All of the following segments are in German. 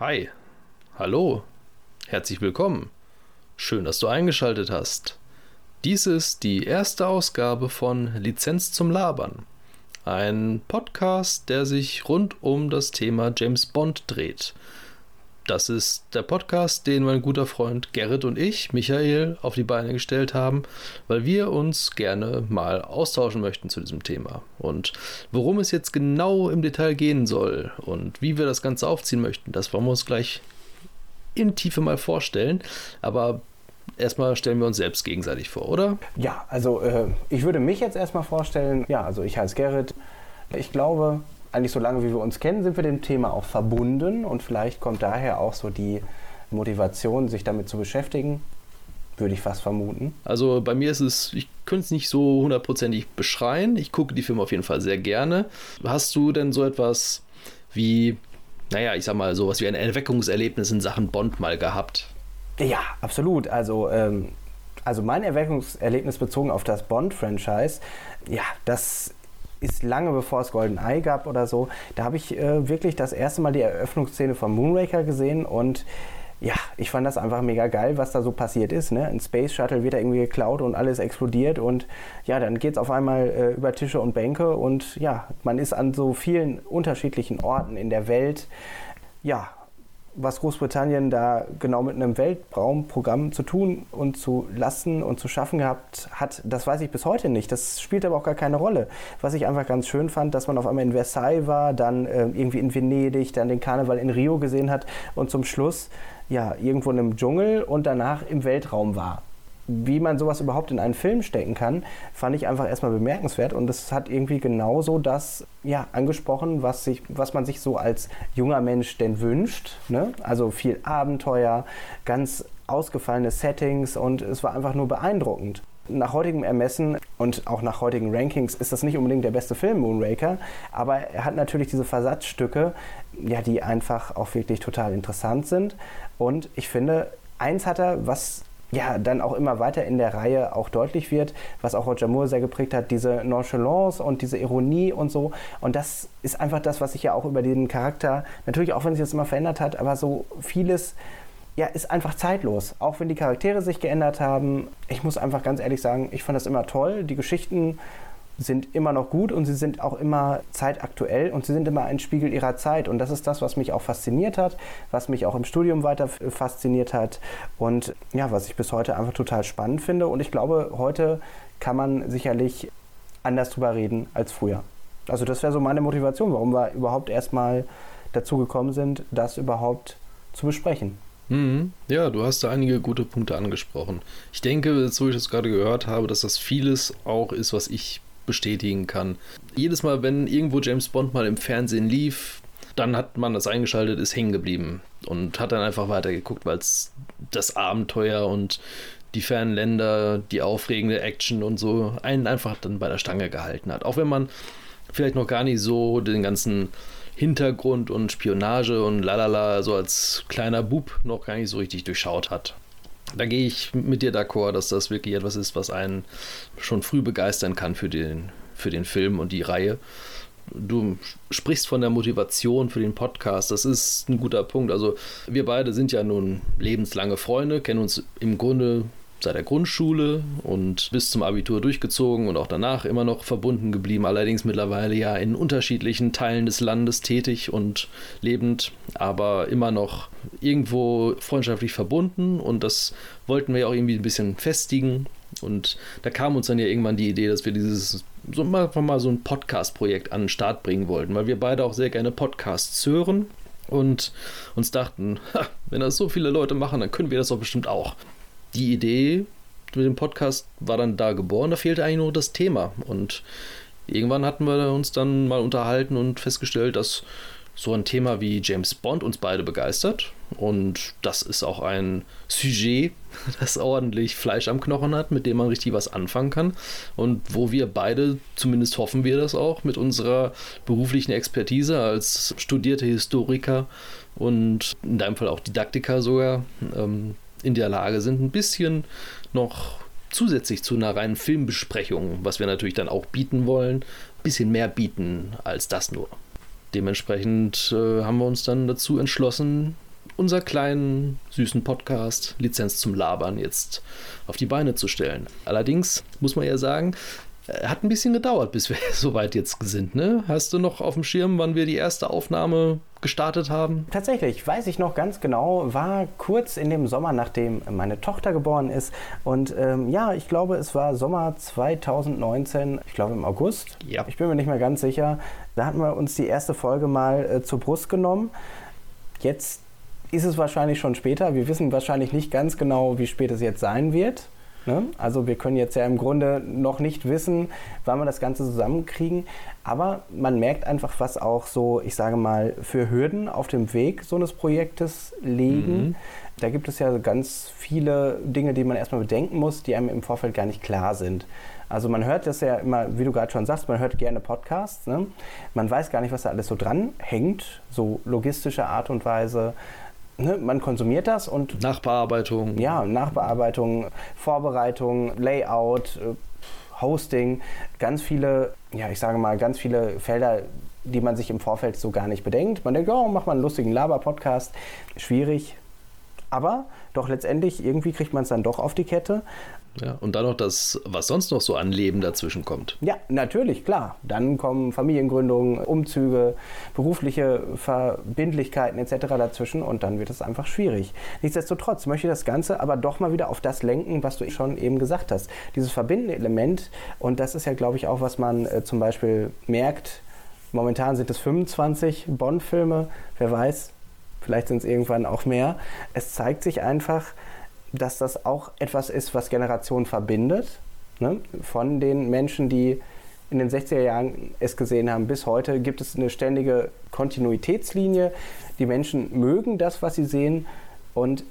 Hi, hallo, herzlich willkommen. Schön, dass du eingeschaltet hast. Dies ist die erste Ausgabe von Lizenz zum Labern. Ein Podcast, der sich rund um das Thema James Bond dreht. Das ist der Podcast, den mein guter Freund Gerrit und ich, Michael, auf die Beine gestellt haben, weil wir uns gerne mal austauschen möchten zu diesem Thema. Und worum es jetzt genau im Detail gehen soll und wie wir das Ganze aufziehen möchten, das wollen wir uns gleich in Tiefe mal vorstellen. Aber erstmal stellen wir uns selbst gegenseitig vor, oder? Ja, also äh, ich würde mich jetzt erstmal vorstellen. Ja, also ich heiße Gerrit. Ich glaube, eigentlich so lange wie wir uns kennen, sind wir dem Thema auch verbunden und vielleicht kommt daher auch so die Motivation, sich damit zu beschäftigen. Würde ich fast vermuten. Also bei mir ist es, ich könnte es nicht so hundertprozentig beschreien. Ich gucke die Filme auf jeden Fall sehr gerne. Hast du denn so etwas wie, naja, ich sag mal, sowas wie ein Erweckungserlebnis in Sachen Bond mal gehabt? Ja, absolut. Also, ähm, also mein Erweckungserlebnis bezogen auf das Bond-Franchise, ja, das ist lange bevor es Golden Eye gab oder so. Da habe ich äh, wirklich das erste Mal die Eröffnungsszene von Moonraker gesehen und ja, ich fand das einfach mega geil, was da so passiert ist. Ne? Ein Space Shuttle wird da irgendwie geklaut und alles explodiert und ja, dann geht es auf einmal äh, über Tische und Bänke und ja, man ist an so vielen unterschiedlichen Orten in der Welt. Ja, was Großbritannien da genau mit einem Weltraumprogramm zu tun und zu lassen und zu schaffen gehabt hat, das weiß ich bis heute nicht. Das spielt aber auch gar keine Rolle. Was ich einfach ganz schön fand, dass man auf einmal in Versailles war, dann äh, irgendwie in Venedig, dann den Karneval in Rio gesehen hat und zum Schluss ja irgendwo in einem Dschungel und danach im Weltraum war wie man sowas überhaupt in einen Film stecken kann, fand ich einfach erstmal bemerkenswert und es hat irgendwie genauso das ja, angesprochen, was, sich, was man sich so als junger Mensch denn wünscht. Ne? Also viel Abenteuer, ganz ausgefallene Settings und es war einfach nur beeindruckend. Nach heutigem Ermessen und auch nach heutigen Rankings ist das nicht unbedingt der beste Film, Moonraker, aber er hat natürlich diese Versatzstücke, ja, die einfach auch wirklich total interessant sind. Und ich finde, eins hat er, was ja, dann auch immer weiter in der Reihe auch deutlich wird, was auch Roger Moore sehr geprägt hat, diese Nonchalance und diese Ironie und so. Und das ist einfach das, was sich ja auch über den Charakter, natürlich auch wenn sich das immer verändert hat, aber so vieles ja, ist einfach zeitlos. Auch wenn die Charaktere sich geändert haben. Ich muss einfach ganz ehrlich sagen, ich fand das immer toll. Die Geschichten sind immer noch gut und sie sind auch immer zeitaktuell und sie sind immer ein Spiegel ihrer Zeit. Und das ist das, was mich auch fasziniert hat, was mich auch im Studium weiter fasziniert hat und ja, was ich bis heute einfach total spannend finde. Und ich glaube, heute kann man sicherlich anders drüber reden als früher. Also das wäre so meine Motivation, warum wir überhaupt erstmal dazu gekommen sind, das überhaupt zu besprechen. Mhm. Ja, du hast da einige gute Punkte angesprochen. Ich denke, so wie ich das gerade gehört habe, dass das vieles auch ist, was ich bestätigen kann. Jedes Mal, wenn irgendwo James Bond mal im Fernsehen lief, dann hat man das eingeschaltet, ist hängen geblieben und hat dann einfach weitergeguckt, weil es das Abenteuer und die fernen Länder, die aufregende Action und so einen einfach dann bei der Stange gehalten hat. Auch wenn man vielleicht noch gar nicht so den ganzen Hintergrund und Spionage und lalala so als kleiner Bub noch gar nicht so richtig durchschaut hat da gehe ich mit dir d'accord, dass das wirklich etwas ist, was einen schon früh begeistern kann für den, für den Film und die Reihe. Du sprichst von der Motivation für den Podcast. Das ist ein guter Punkt. Also, wir beide sind ja nun lebenslange Freunde, kennen uns im Grunde seit der Grundschule und bis zum Abitur durchgezogen und auch danach immer noch verbunden geblieben, allerdings mittlerweile ja in unterschiedlichen Teilen des Landes tätig und lebend, aber immer noch irgendwo freundschaftlich verbunden und das wollten wir ja auch irgendwie ein bisschen festigen und da kam uns dann ja irgendwann die Idee, dass wir dieses so mal, mal so ein Podcast-Projekt an den Start bringen wollten, weil wir beide auch sehr gerne Podcasts hören und uns dachten, ha, wenn das so viele Leute machen, dann können wir das doch bestimmt auch die Idee mit dem Podcast war dann da geboren, da fehlte eigentlich nur das Thema. Und irgendwann hatten wir uns dann mal unterhalten und festgestellt, dass so ein Thema wie James Bond uns beide begeistert. Und das ist auch ein Sujet, das ordentlich Fleisch am Knochen hat, mit dem man richtig was anfangen kann. Und wo wir beide, zumindest hoffen wir das auch, mit unserer beruflichen Expertise als studierte Historiker und in deinem Fall auch Didaktiker sogar, ähm, in der Lage sind, ein bisschen noch zusätzlich zu einer reinen Filmbesprechung, was wir natürlich dann auch bieten wollen, ein bisschen mehr bieten als das nur. Dementsprechend äh, haben wir uns dann dazu entschlossen, unser kleinen, süßen Podcast Lizenz zum Labern jetzt auf die Beine zu stellen. Allerdings muss man ja sagen, hat ein bisschen gedauert, bis wir so weit jetzt sind. Ne? Hast du noch auf dem Schirm, wann wir die erste Aufnahme gestartet haben? Tatsächlich, weiß ich noch ganz genau, war kurz in dem Sommer, nachdem meine Tochter geboren ist. Und ähm, ja, ich glaube, es war Sommer 2019, ich glaube im August. Ja. Ich bin mir nicht mehr ganz sicher. Da hatten wir uns die erste Folge mal äh, zur Brust genommen. Jetzt ist es wahrscheinlich schon später. Wir wissen wahrscheinlich nicht ganz genau, wie spät es jetzt sein wird. Ne? Also wir können jetzt ja im Grunde noch nicht wissen, wann wir das Ganze zusammenkriegen. Aber man merkt einfach, was auch so, ich sage mal, für Hürden auf dem Weg so eines Projektes liegen. Mhm. Da gibt es ja ganz viele Dinge, die man erstmal bedenken muss, die einem im Vorfeld gar nicht klar sind. Also man hört das ja immer, wie du gerade schon sagst, man hört gerne Podcasts. Ne? Man weiß gar nicht, was da alles so dran hängt, so logistische Art und Weise ne, man konsumiert das und. Nachbearbeitung. Ja, Nachbearbeitung, Vorbereitung, Layout, äh, Hosting, ganz viele, ja, ich sage mal, ganz viele Felder, die man sich im Vorfeld so gar nicht bedenkt. Man denkt, oh, mach mal einen lustigen Laber-Podcast. Schwierig. Aber doch letztendlich, irgendwie kriegt man es dann doch auf die Kette. Ja, und dann noch das, was sonst noch so an Leben dazwischen kommt. Ja, natürlich, klar. Dann kommen Familiengründungen, Umzüge, berufliche Verbindlichkeiten etc. dazwischen und dann wird es einfach schwierig. Nichtsdestotrotz möchte ich das Ganze aber doch mal wieder auf das lenken, was du schon eben gesagt hast. Dieses verbindende Element und das ist ja, glaube ich, auch, was man äh, zum Beispiel merkt. Momentan sind es 25 Bond-Filme, wer weiß, vielleicht sind es irgendwann auch mehr. Es zeigt sich einfach, dass das auch etwas ist, was Generationen verbindet. Ne? Von den Menschen, die in den 60er Jahren es gesehen haben, bis heute gibt es eine ständige Kontinuitätslinie. Die Menschen mögen das, was sie sehen. Und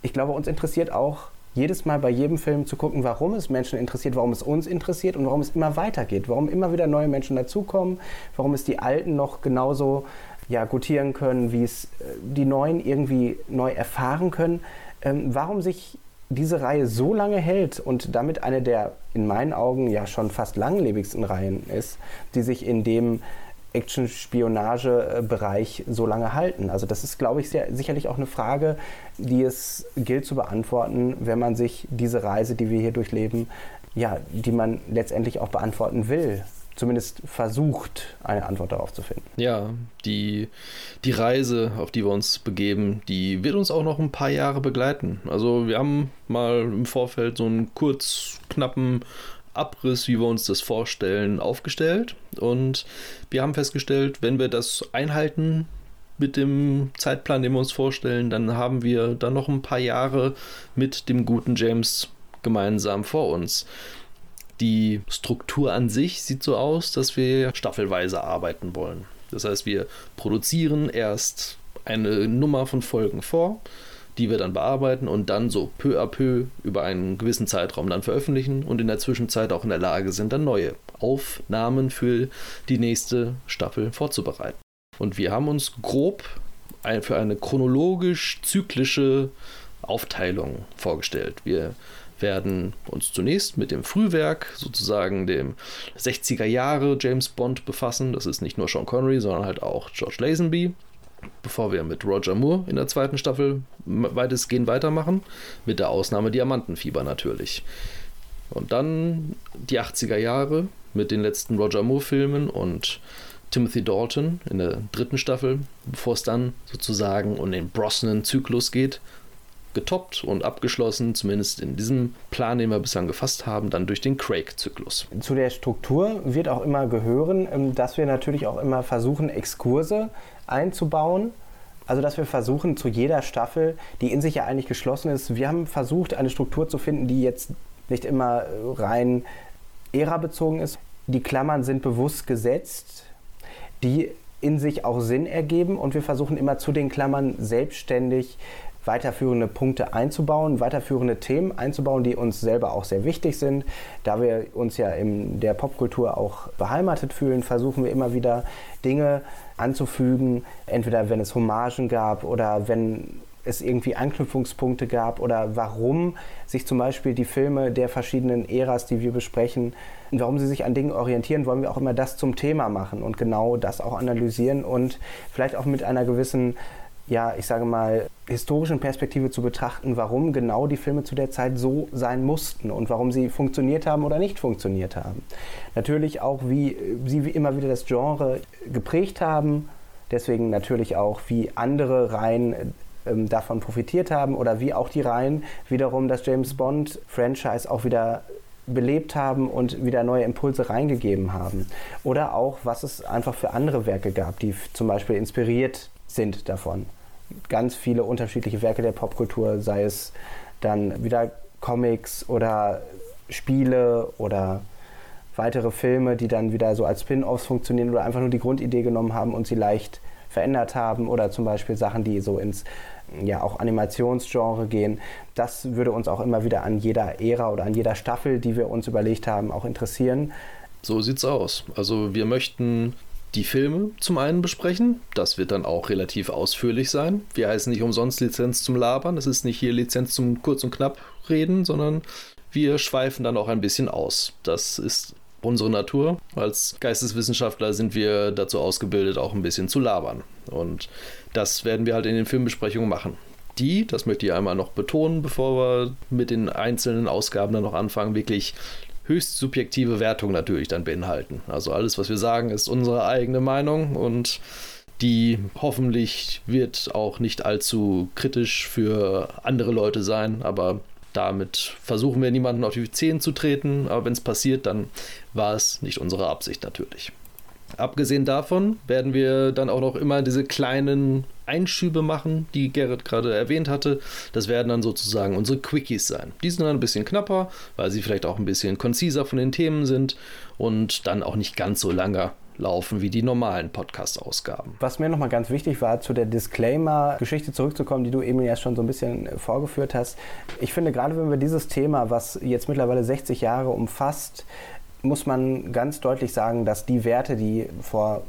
ich glaube, uns interessiert auch jedes Mal bei jedem Film zu gucken, warum es Menschen interessiert, warum es uns interessiert und warum es immer weitergeht, warum immer wieder neue Menschen dazukommen, warum es die Alten noch genauso ja, gutieren können, wie es äh, die Neuen irgendwie neu erfahren können ähm, warum sich diese Reihe so lange hält und damit eine der in meinen Augen ja schon fast langlebigsten Reihen ist, die sich in dem Action-Spionage-Bereich so lange halten. Also das ist, glaube ich, sehr, sicherlich auch eine Frage, die es gilt zu beantworten, wenn man sich diese Reise, die wir hier durchleben, ja, die man letztendlich auch beantworten will zumindest versucht, eine Antwort darauf zu finden. Ja, die, die Reise, auf die wir uns begeben, die wird uns auch noch ein paar Jahre begleiten. Also wir haben mal im Vorfeld so einen kurz knappen Abriss, wie wir uns das vorstellen, aufgestellt. Und wir haben festgestellt, wenn wir das einhalten mit dem Zeitplan, den wir uns vorstellen, dann haben wir dann noch ein paar Jahre mit dem guten James gemeinsam vor uns. Die Struktur an sich sieht so aus, dass wir staffelweise arbeiten wollen. Das heißt, wir produzieren erst eine Nummer von Folgen vor, die wir dann bearbeiten und dann so peu à peu über einen gewissen Zeitraum dann veröffentlichen und in der Zwischenzeit auch in der Lage sind, dann neue Aufnahmen für die nächste Staffel vorzubereiten. Und wir haben uns grob für eine chronologisch-zyklische Aufteilung vorgestellt. Wir werden uns zunächst mit dem Frühwerk, sozusagen dem 60er Jahre James Bond befassen. Das ist nicht nur Sean Connery, sondern halt auch George Lazenby. Bevor wir mit Roger Moore in der zweiten Staffel weitestgehend weitermachen, mit der Ausnahme Diamantenfieber natürlich. Und dann die 80er Jahre mit den letzten Roger Moore-Filmen und Timothy Dalton in der dritten Staffel, bevor es dann sozusagen um den Brosnan-Zyklus geht, getoppt und abgeschlossen, zumindest in diesem Plan, den wir bislang gefasst haben, dann durch den Craig-Zyklus. Zu der Struktur wird auch immer gehören, ähm, dass wir natürlich auch immer versuchen, Exkurse einzubauen. Also, dass wir versuchen, zu jeder Staffel, die in sich ja eigentlich geschlossen ist, wir haben versucht, eine Struktur zu finden, die jetzt nicht immer rein ära-bezogen ist. Die Klammern sind bewusst gesetzt, die in sich auch Sinn ergeben und wir versuchen immer zu den Klammern selbstständig weiterführende Punkte einzubauen, weiterführende Themen einzubauen, die uns selber auch sehr wichtig sind. Da wir uns ja in der Popkultur auch beheimatet fühlen, versuchen wir immer wieder Dinge anzufügen, entweder wenn es Hommagen gab oder wenn es irgendwie Anknüpfungspunkte gab oder warum sich zum Beispiel die Filme der verschiedenen Äras, die wir besprechen, warum sie sich an Dingen orientieren, wollen wir auch immer das zum Thema machen und genau das auch analysieren und vielleicht auch mit einer gewissen ja, ich sage mal, historischen Perspektive zu betrachten, warum genau die Filme zu der Zeit so sein mussten und warum sie funktioniert haben oder nicht funktioniert haben. Natürlich auch, wie sie immer wieder das Genre geprägt haben, deswegen natürlich auch, wie andere Reihen ähm, davon profitiert haben oder wie auch die Reihen wiederum das James Bond-Franchise auch wieder belebt haben und wieder neue Impulse reingegeben haben. Oder auch, was es einfach für andere Werke gab, die zum Beispiel inspiriert sind davon. Ganz viele unterschiedliche Werke der Popkultur, sei es dann wieder Comics oder Spiele oder weitere Filme, die dann wieder so als Spin-offs funktionieren oder einfach nur die Grundidee genommen haben und sie leicht verändert haben oder zum Beispiel Sachen, die so ins ja auch Animationsgenre gehen. Das würde uns auch immer wieder an jeder Ära oder an jeder Staffel, die wir uns überlegt haben, auch interessieren. So sieht's aus. Also wir möchten die Filme zum einen besprechen. Das wird dann auch relativ ausführlich sein. Wir heißen nicht umsonst Lizenz zum Labern. Das ist nicht hier Lizenz zum kurz und knapp reden, sondern wir schweifen dann auch ein bisschen aus. Das ist unsere Natur. Als Geisteswissenschaftler sind wir dazu ausgebildet, auch ein bisschen zu labern. Und das werden wir halt in den Filmbesprechungen machen. Die, das möchte ich einmal noch betonen, bevor wir mit den einzelnen Ausgaben dann noch anfangen, wirklich höchst subjektive Wertung natürlich dann beinhalten. Also alles, was wir sagen, ist unsere eigene Meinung und die hoffentlich wird auch nicht allzu kritisch für andere Leute sein, aber damit versuchen wir niemanden auf die Zehen zu treten, aber wenn es passiert, dann war es nicht unsere Absicht natürlich. Abgesehen davon werden wir dann auch noch immer diese kleinen Einschübe machen, die Gerrit gerade erwähnt hatte. Das werden dann sozusagen unsere Quickies sein. Die sind dann ein bisschen knapper, weil sie vielleicht auch ein bisschen konziser von den Themen sind und dann auch nicht ganz so lange laufen wie die normalen Podcast-Ausgaben. Was mir nochmal ganz wichtig war, zu der Disclaimer-Geschichte zurückzukommen, die du eben ja schon so ein bisschen vorgeführt hast. Ich finde, gerade wenn wir dieses Thema, was jetzt mittlerweile 60 Jahre umfasst, muss man ganz deutlich sagen, dass die Werte, die vor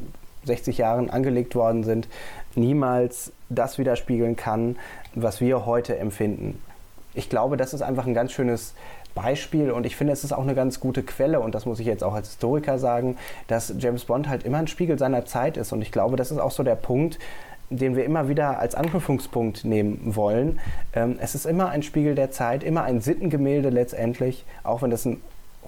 60 Jahren angelegt worden sind, niemals das widerspiegeln kann, was wir heute empfinden. Ich glaube, das ist einfach ein ganz schönes Beispiel und ich finde, es ist auch eine ganz gute Quelle und das muss ich jetzt auch als Historiker sagen, dass James Bond halt immer ein Spiegel seiner Zeit ist und ich glaube, das ist auch so der Punkt, den wir immer wieder als Anknüpfungspunkt nehmen wollen. Ähm, es ist immer ein Spiegel der Zeit, immer ein Sittengemälde letztendlich, auch wenn das ein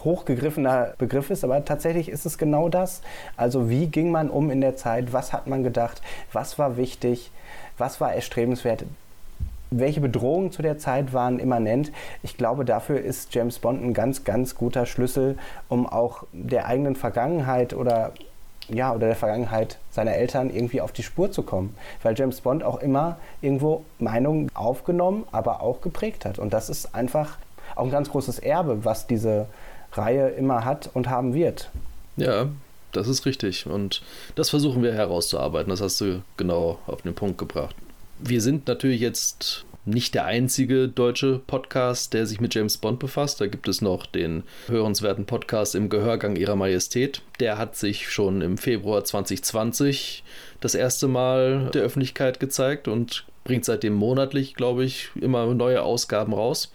hochgegriffener Begriff ist, aber tatsächlich ist es genau das. Also wie ging man um in der Zeit, was hat man gedacht, was war wichtig, was war erstrebenswert, welche Bedrohungen zu der Zeit waren immanent. Ich glaube, dafür ist James Bond ein ganz, ganz guter Schlüssel, um auch der eigenen Vergangenheit oder ja, oder der Vergangenheit seiner Eltern irgendwie auf die Spur zu kommen. Weil James Bond auch immer irgendwo Meinungen aufgenommen, aber auch geprägt hat. Und das ist einfach auch ein ganz großes Erbe, was diese Reihe immer hat und haben wird. Ja, das ist richtig. Und das versuchen wir herauszuarbeiten. Das hast du genau auf den Punkt gebracht. Wir sind natürlich jetzt nicht der einzige deutsche Podcast, der sich mit James Bond befasst. Da gibt es noch den hörenswerten Podcast im Gehörgang Ihrer Majestät. Der hat sich schon im Februar 2020 das erste Mal der Öffentlichkeit gezeigt und bringt seitdem monatlich, glaube ich, immer neue Ausgaben raus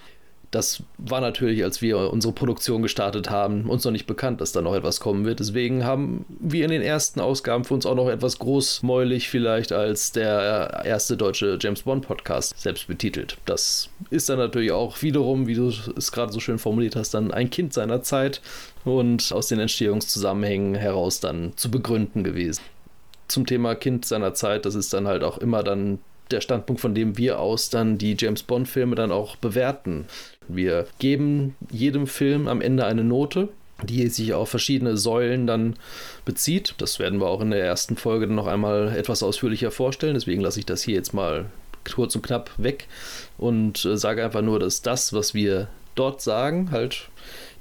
das war natürlich, als wir unsere Produktion gestartet haben, uns noch nicht bekannt, dass da noch etwas kommen wird. Deswegen haben wir in den ersten Ausgaben für uns auch noch etwas großmäulig vielleicht als der erste deutsche James Bond Podcast selbst betitelt. Das ist dann natürlich auch wiederum, wie du es gerade so schön formuliert hast, dann ein Kind seiner Zeit und aus den Entstehungszusammenhängen heraus dann zu begründen gewesen. Zum Thema Kind seiner Zeit, das ist dann halt auch immer dann der Standpunkt, von dem wir aus dann die James Bond-Filme dann auch bewerten. Wir geben jedem Film am Ende eine Note, die sich auf verschiedene Säulen dann bezieht. Das werden wir auch in der ersten Folge dann noch einmal etwas ausführlicher vorstellen. Deswegen lasse ich das hier jetzt mal kurz und knapp weg und äh, sage einfach nur, dass das, was wir dort sagen, halt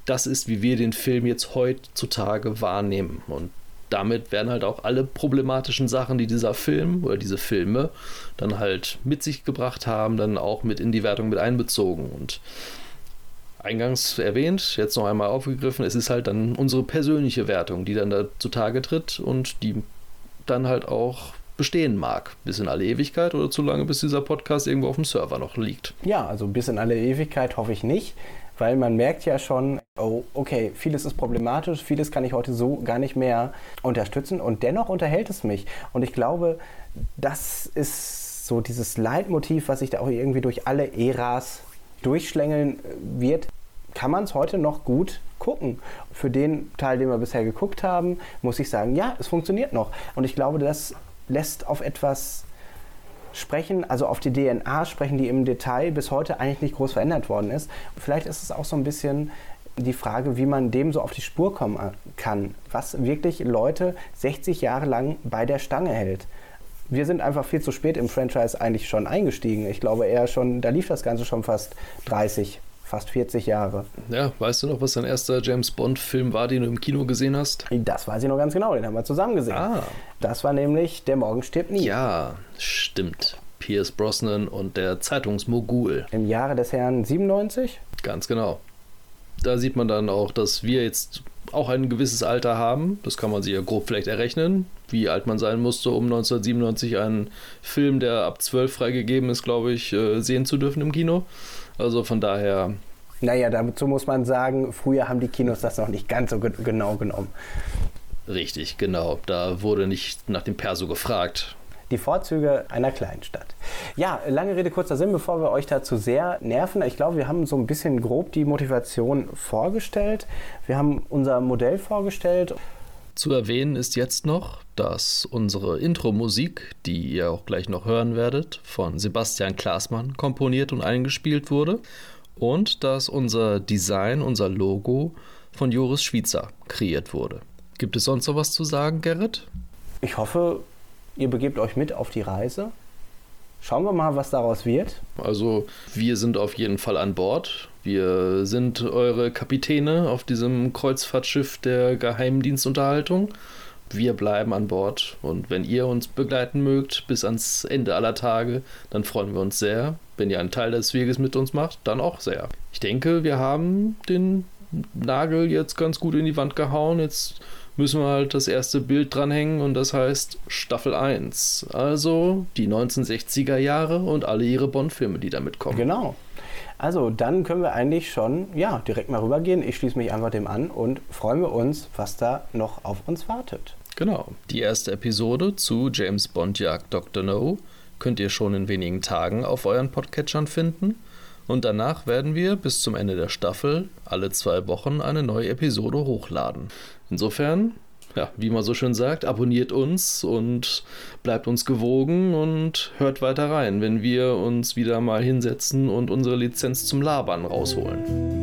das ist, wie wir den Film jetzt heutzutage wahrnehmen. Und damit werden halt auch alle problematischen Sachen, die dieser Film oder diese Filme dann halt mit sich gebracht haben, dann auch mit in die Wertung mit einbezogen. Und eingangs erwähnt, jetzt noch einmal aufgegriffen, es ist halt dann unsere persönliche Wertung, die dann da zutage tritt und die dann halt auch bestehen mag. Bis in alle Ewigkeit oder zu lange, bis dieser Podcast irgendwo auf dem Server noch liegt. Ja, also bis in alle Ewigkeit hoffe ich nicht weil man merkt ja schon, oh, okay, vieles ist problematisch, vieles kann ich heute so gar nicht mehr unterstützen und dennoch unterhält es mich. Und ich glaube, das ist so dieses Leitmotiv, was sich da auch irgendwie durch alle Äras durchschlängeln äh, wird, kann man es heute noch gut gucken. Für den Teil, den wir bisher geguckt haben, muss ich sagen, ja, es funktioniert noch. Und ich glaube, das lässt auf etwas sprechen, also auf die DNA sprechen, die im Detail bis heute eigentlich nicht groß verändert worden ist. Vielleicht ist es auch so ein bisschen die Frage, wie man dem so auf die Spur kommen kann, was wirklich Leute 60 Jahre lang bei der Stange hält. Wir sind einfach viel zu spät im Franchise eigentlich schon eingestiegen. Ich glaube eher schon, da lief das Ganze schon fast 30, fast 40 Jahre. Ja, weißt du noch, was dein erster James Bond-Film war, den du im Kino gesehen hast? Das weiß ich noch ganz genau, den haben wir zusammen gesehen. Ah. Das war nämlich Der Morgen stirbt nie. Ja, stimmt. Pierce Brosnan und der Zeitungsmogul. Im Jahre des Herrn 97? Ganz genau. Da sieht man dann auch, dass wir jetzt auch ein gewisses Alter haben. Das kann man sich ja grob vielleicht errechnen, wie alt man sein musste, um 1997 einen Film, der ab 12 freigegeben ist, glaube ich, äh, sehen zu dürfen im Kino. Also von daher. Naja, dazu muss man sagen, früher haben die Kinos das noch nicht ganz so genau genommen. Richtig, genau. Da wurde nicht nach dem Perso gefragt. Die Vorzüge einer kleinen Stadt. Ja, lange Rede, kurzer Sinn, bevor wir euch dazu sehr nerven. Ich glaube, wir haben so ein bisschen grob die Motivation vorgestellt. Wir haben unser Modell vorgestellt. Zu erwähnen ist jetzt noch, dass unsere Intro-Musik, die ihr auch gleich noch hören werdet, von Sebastian Klaasmann komponiert und eingespielt wurde und dass unser Design, unser Logo von Joris Schwitzer kreiert wurde. Gibt es sonst noch was zu sagen, Gerrit? Ich hoffe, ihr begebt euch mit auf die Reise. Schauen wir mal, was daraus wird. Also, wir sind auf jeden Fall an Bord. Wir sind eure Kapitäne auf diesem Kreuzfahrtschiff der Geheimdienstunterhaltung. Wir bleiben an Bord und wenn ihr uns begleiten mögt bis ans Ende aller Tage, dann freuen wir uns sehr. Wenn ihr einen Teil des Weges mit uns macht, dann auch sehr. Ich denke, wir haben den Nagel jetzt ganz gut in die Wand gehauen. Jetzt müssen wir halt das erste Bild dranhängen und das heißt Staffel 1. Also die 1960er Jahre und alle ihre Bond-Filme, die damit kommen. Genau. Also dann können wir eigentlich schon ja, direkt mal rübergehen. Ich schließe mich einfach dem an und freuen wir uns, was da noch auf uns wartet. Genau. Die erste Episode zu James Bond Jagd Dr. No könnt ihr schon in wenigen Tagen auf euren Podcatchern finden. Und danach werden wir bis zum Ende der Staffel alle zwei Wochen eine neue Episode hochladen. Insofern, ja, wie man so schön sagt, abonniert uns und bleibt uns gewogen und hört weiter rein, wenn wir uns wieder mal hinsetzen und unsere Lizenz zum Labern rausholen.